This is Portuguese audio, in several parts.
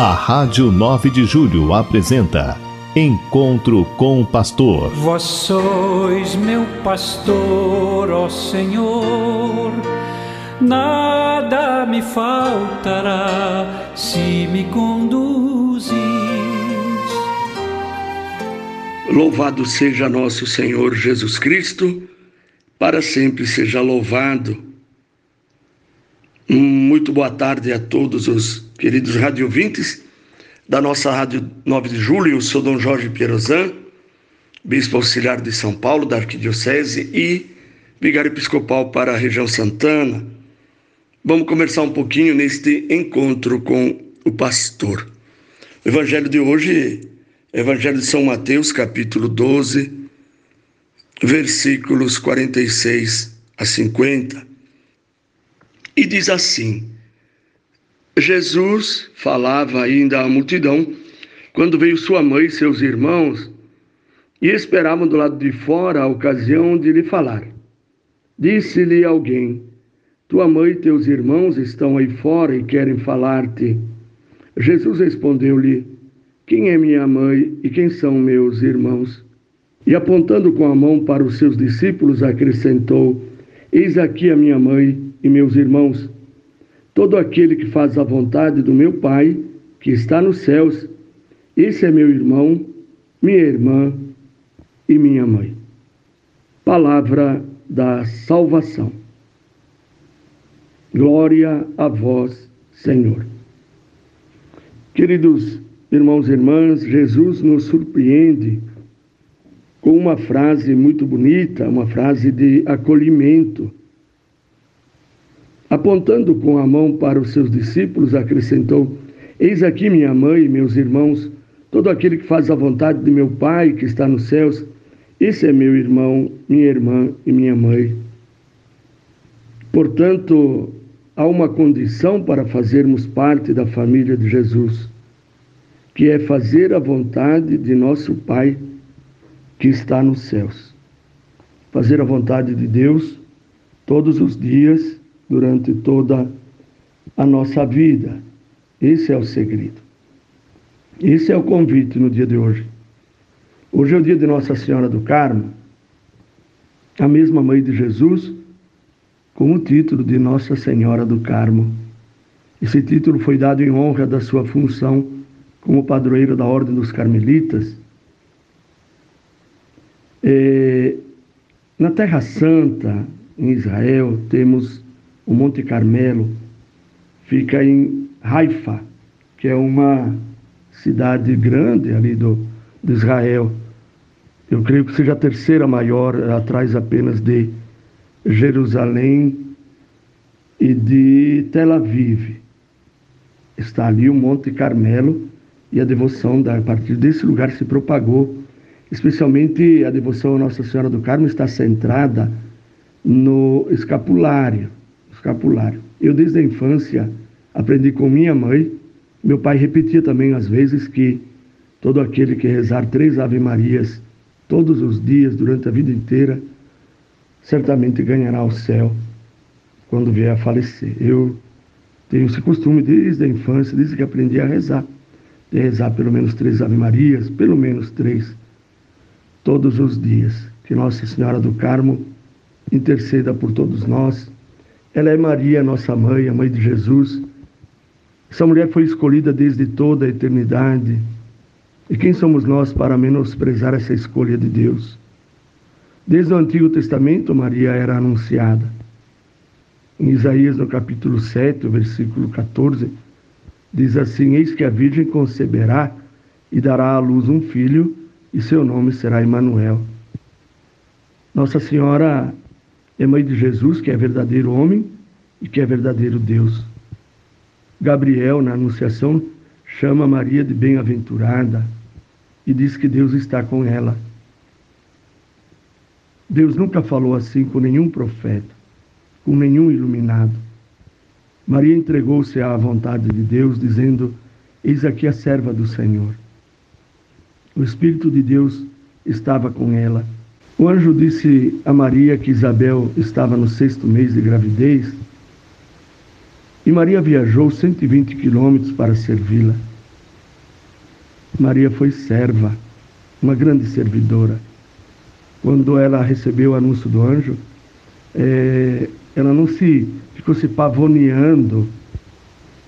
A Rádio 9 de Julho apresenta Encontro com o Pastor. Vós sois meu pastor, ó Senhor, nada me faltará se me conduzis. Louvado seja nosso Senhor Jesus Cristo, para sempre seja louvado. Muito boa tarde a todos os queridos radiovintes da nossa Rádio 9 de Julho, eu sou Dom Jorge Pierozan, Bispo Auxiliar de São Paulo, da Arquidiocese e Vigário Episcopal para a região Santana. Vamos conversar um pouquinho neste encontro com o pastor. O evangelho de hoje Evangelho de São Mateus, capítulo 12, versículos 46 a 50. E diz assim: Jesus falava ainda à multidão quando veio sua mãe e seus irmãos e esperavam do lado de fora a ocasião de lhe falar. Disse-lhe alguém: Tua mãe e teus irmãos estão aí fora e querem falar-te. Jesus respondeu-lhe: Quem é minha mãe e quem são meus irmãos? E apontando com a mão para os seus discípulos, acrescentou: Eis aqui a minha mãe e meus irmãos. Todo aquele que faz a vontade do meu Pai, que está nos céus, esse é meu irmão, minha irmã e minha mãe. Palavra da salvação. Glória a vós, Senhor. Queridos irmãos e irmãs, Jesus nos surpreende com uma frase muito bonita, uma frase de acolhimento Apontando com a mão para os seus discípulos, acrescentou: Eis aqui minha mãe e meus irmãos, todo aquele que faz a vontade de meu Pai que está nos céus, esse é meu irmão, minha irmã e minha mãe. Portanto, há uma condição para fazermos parte da família de Jesus, que é fazer a vontade de nosso Pai que está nos céus. Fazer a vontade de Deus todos os dias durante toda a nossa vida. Esse é o segredo. Esse é o convite no dia de hoje. Hoje é o dia de Nossa Senhora do Carmo, a mesma mãe de Jesus, com o título de Nossa Senhora do Carmo. Esse título foi dado em honra da sua função como padroeira da Ordem dos Carmelitas. É, na Terra Santa, em Israel, temos o Monte Carmelo fica em Haifa, que é uma cidade grande ali do, de Israel. Eu creio que seja a terceira maior, atrás apenas de Jerusalém e de Tel Aviv. Está ali o Monte Carmelo e a devoção da, a partir desse lugar se propagou. Especialmente a devoção a Nossa Senhora do Carmo está centrada no escapulário escapulário. Eu, desde a infância, aprendi com minha mãe. Meu pai repetia também às vezes que todo aquele que rezar três Ave-Marias todos os dias, durante a vida inteira, certamente ganhará o céu quando vier a falecer. Eu tenho esse costume desde a infância, desde que aprendi a rezar, rezar pelo menos três Ave-Marias, pelo menos três, todos os dias. Que Nossa Senhora do Carmo interceda por todos nós ela é Maria, nossa mãe, a mãe de Jesus. Essa mulher foi escolhida desde toda a eternidade. E quem somos nós para menosprezar essa escolha de Deus? Desde o Antigo Testamento, Maria era anunciada. Em Isaías, no capítulo 7, versículo 14, diz assim: Eis que a Virgem conceberá e dará à luz um filho, e seu nome será Emanuel. Nossa Senhora é mãe de Jesus, que é verdadeiro homem e que é verdadeiro Deus. Gabriel, na Anunciação, chama Maria de bem-aventurada e diz que Deus está com ela. Deus nunca falou assim com nenhum profeta, com nenhum iluminado. Maria entregou-se à vontade de Deus, dizendo: Eis aqui a serva do Senhor. O Espírito de Deus estava com ela O anjo disse a Maria que Isabel estava no sexto mês de gravidez e Maria viajou 120 quilômetros para servi-la. Maria foi serva, uma grande servidora. Quando ela recebeu o anúncio do anjo, é, ela não se ficou se pavoneando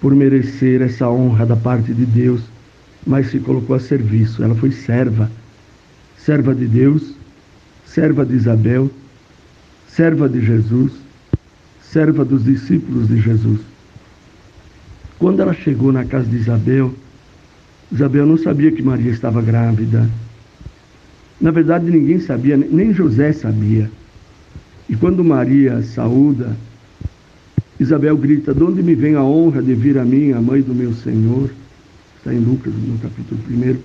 por merecer essa honra da parte de Deus, mas se colocou a serviço. Ela foi serva, serva de Deus serva de Isabel, serva de Jesus, serva dos discípulos de Jesus. Quando ela chegou na casa de Isabel, Isabel não sabia que Maria estava grávida. Na verdade, ninguém sabia, nem José sabia. E quando Maria saúda, Isabel grita: De onde me vem a honra de vir a mim, a mãe do meu Senhor? Está em Lucas, no capítulo 1.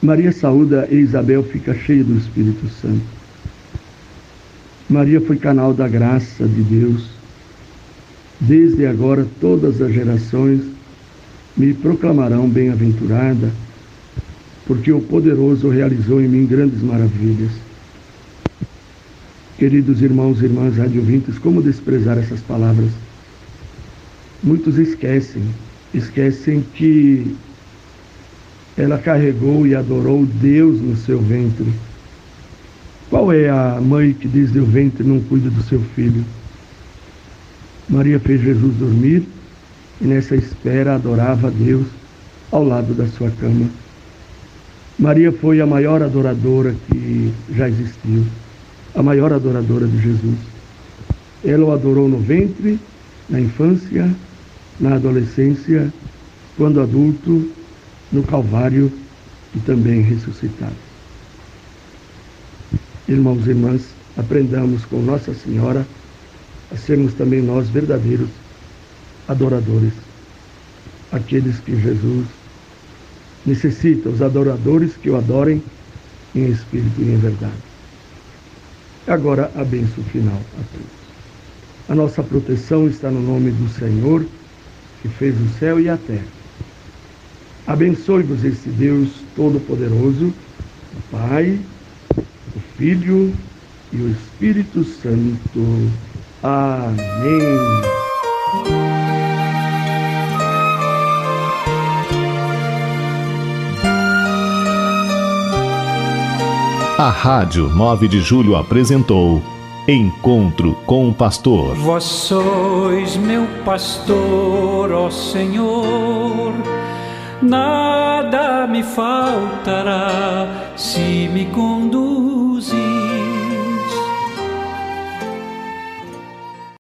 Maria saúda e Isabel fica cheia do Espírito Santo. Maria foi canal da graça de Deus. Desde agora todas as gerações me proclamarão bem-aventurada, porque o poderoso realizou em mim grandes maravilhas. Queridos irmãos e irmãs radiovintes, como desprezar essas palavras? Muitos esquecem, esquecem que ela carregou e adorou Deus no seu ventre. Qual é a mãe que desde o ventre não cuida do seu filho? Maria fez Jesus dormir e nessa espera adorava a Deus ao lado da sua cama. Maria foi a maior adoradora que já existiu, a maior adoradora de Jesus. Ela o adorou no ventre, na infância, na adolescência, quando adulto no Calvário e também ressuscitado. Irmãos e irmãs, aprendamos com Nossa Senhora a sermos também nós verdadeiros adoradores, aqueles que Jesus necessita, os adoradores que o adorem em espírito e em verdade. Agora a benção final a todos. A nossa proteção está no nome do Senhor, que fez o céu e a terra Abençoe-vos esse Deus Todo-Poderoso, o Pai, o Filho e o Espírito Santo. Amém. A Rádio 9 de Julho apresentou Encontro com o Pastor. Vós sois meu pastor, ó Senhor nada me faltará se me conduz